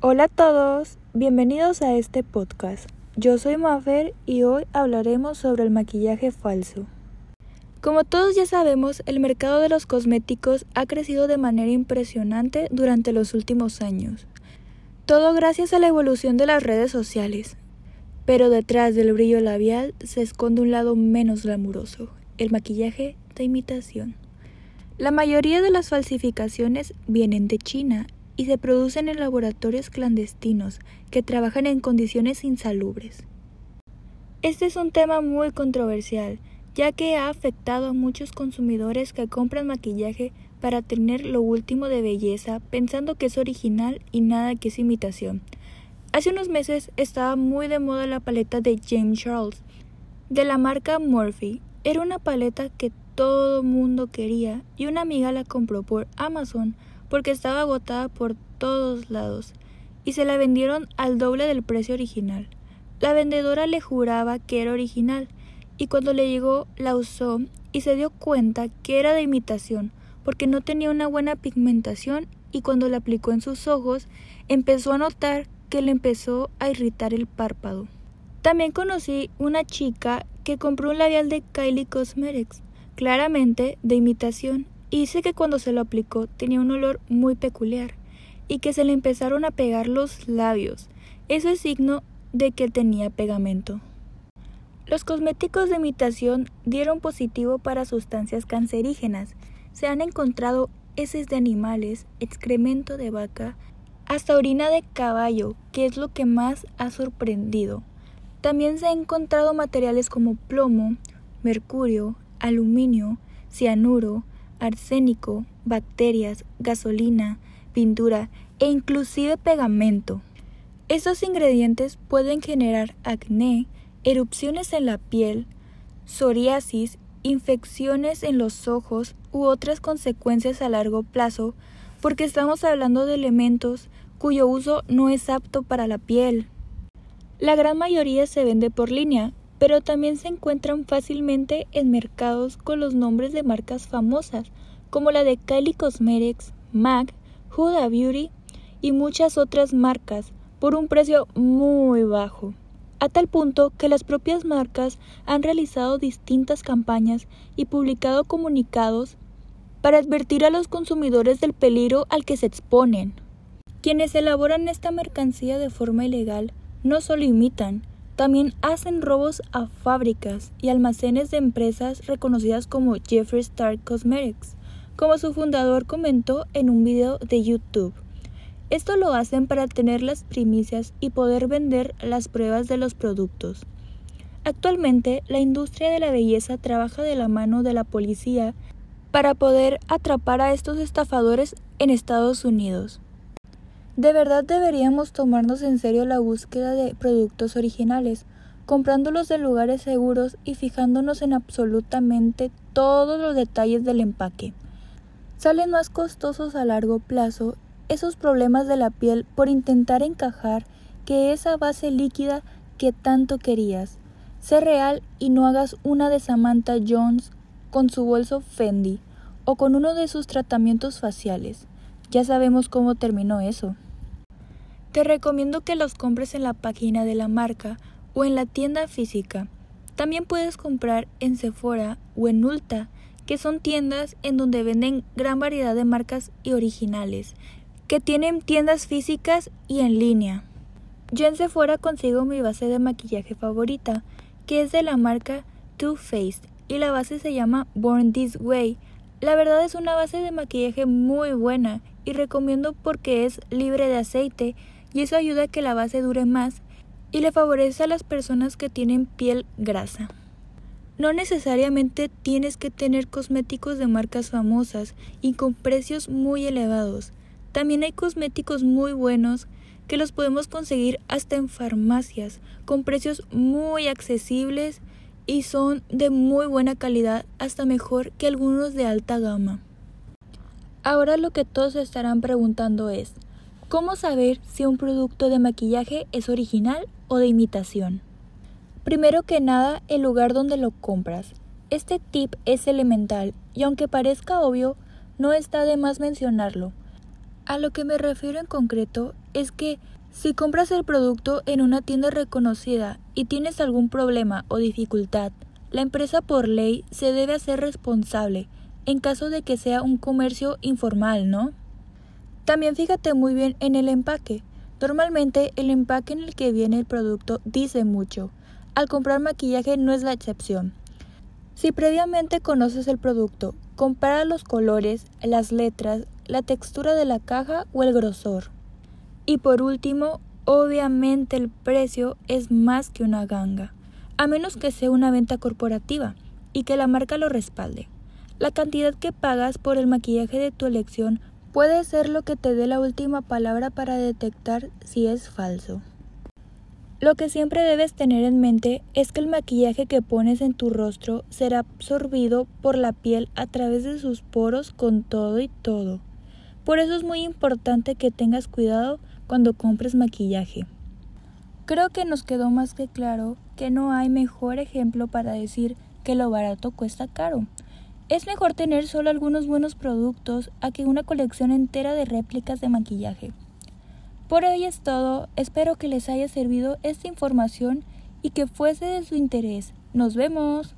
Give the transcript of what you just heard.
Hola a todos, bienvenidos a este podcast. Yo soy Mafer y hoy hablaremos sobre el maquillaje falso. Como todos ya sabemos, el mercado de los cosméticos ha crecido de manera impresionante durante los últimos años. Todo gracias a la evolución de las redes sociales. Pero detrás del brillo labial se esconde un lado menos glamuroso, el maquillaje de imitación. La mayoría de las falsificaciones vienen de China y se producen en laboratorios clandestinos que trabajan en condiciones insalubres. Este es un tema muy controversial, ya que ha afectado a muchos consumidores que compran maquillaje para tener lo último de belleza pensando que es original y nada que es imitación. Hace unos meses estaba muy de moda la paleta de James Charles, de la marca Morphe. Era una paleta que todo mundo quería y una amiga la compró por Amazon porque estaba agotada por todos lados y se la vendieron al doble del precio original. La vendedora le juraba que era original y cuando le llegó la usó y se dio cuenta que era de imitación porque no tenía una buena pigmentación y cuando la aplicó en sus ojos empezó a notar que le empezó a irritar el párpado. También conocí una chica que compró un labial de Kylie Cosmetics claramente de imitación, y dice que cuando se lo aplicó tenía un olor muy peculiar y que se le empezaron a pegar los labios. Eso es signo de que tenía pegamento. Los cosméticos de imitación dieron positivo para sustancias cancerígenas. Se han encontrado heces de animales, excremento de vaca, hasta orina de caballo, que es lo que más ha sorprendido. También se han encontrado materiales como plomo, mercurio, aluminio, cianuro, arsénico, bacterias, gasolina, pintura e inclusive pegamento. Estos ingredientes pueden generar acné, erupciones en la piel, psoriasis, infecciones en los ojos u otras consecuencias a largo plazo porque estamos hablando de elementos cuyo uso no es apto para la piel. La gran mayoría se vende por línea, pero también se encuentran fácilmente en mercados con los nombres de marcas famosas, como la de Kylie Cosmetics, MAC, Huda Beauty y muchas otras marcas, por un precio muy bajo, a tal punto que las propias marcas han realizado distintas campañas y publicado comunicados para advertir a los consumidores del peligro al que se exponen. Quienes elaboran esta mercancía de forma ilegal no solo imitan, también hacen robos a fábricas y almacenes de empresas reconocidas como Jeffree Star Cosmetics, como su fundador comentó en un video de YouTube. Esto lo hacen para tener las primicias y poder vender las pruebas de los productos. Actualmente, la industria de la belleza trabaja de la mano de la policía para poder atrapar a estos estafadores en Estados Unidos. De verdad deberíamos tomarnos en serio la búsqueda de productos originales, comprándolos de lugares seguros y fijándonos en absolutamente todos los detalles del empaque. Salen más costosos a largo plazo esos problemas de la piel por intentar encajar que esa base líquida que tanto querías. Sé real y no hagas una de Samantha Jones con su bolso Fendi o con uno de sus tratamientos faciales. Ya sabemos cómo terminó eso. Te recomiendo que los compres en la página de la marca o en la tienda física. También puedes comprar en Sephora o en Ulta, que son tiendas en donde venden gran variedad de marcas y originales, que tienen tiendas físicas y en línea. Yo en Sephora consigo mi base de maquillaje favorita, que es de la marca Too Faced, y la base se llama Born This Way. La verdad es una base de maquillaje muy buena y recomiendo porque es libre de aceite, y eso ayuda a que la base dure más y le favorece a las personas que tienen piel grasa. No necesariamente tienes que tener cosméticos de marcas famosas y con precios muy elevados. También hay cosméticos muy buenos que los podemos conseguir hasta en farmacias con precios muy accesibles y son de muy buena calidad, hasta mejor que algunos de alta gama. Ahora lo que todos estarán preguntando es, ¿Cómo saber si un producto de maquillaje es original o de imitación? Primero que nada, el lugar donde lo compras. Este tip es elemental y aunque parezca obvio, no está de más mencionarlo. A lo que me refiero en concreto es que si compras el producto en una tienda reconocida y tienes algún problema o dificultad, la empresa por ley se debe hacer responsable en caso de que sea un comercio informal, ¿no? También fíjate muy bien en el empaque. Normalmente el empaque en el que viene el producto dice mucho. Al comprar maquillaje no es la excepción. Si previamente conoces el producto, compara los colores, las letras, la textura de la caja o el grosor. Y por último, obviamente el precio es más que una ganga, a menos que sea una venta corporativa y que la marca lo respalde. La cantidad que pagas por el maquillaje de tu elección puede ser lo que te dé la última palabra para detectar si es falso. Lo que siempre debes tener en mente es que el maquillaje que pones en tu rostro será absorbido por la piel a través de sus poros con todo y todo. Por eso es muy importante que tengas cuidado cuando compres maquillaje. Creo que nos quedó más que claro que no hay mejor ejemplo para decir que lo barato cuesta caro. Es mejor tener solo algunos buenos productos a que una colección entera de réplicas de maquillaje. Por hoy es todo, espero que les haya servido esta información y que fuese de su interés. Nos vemos.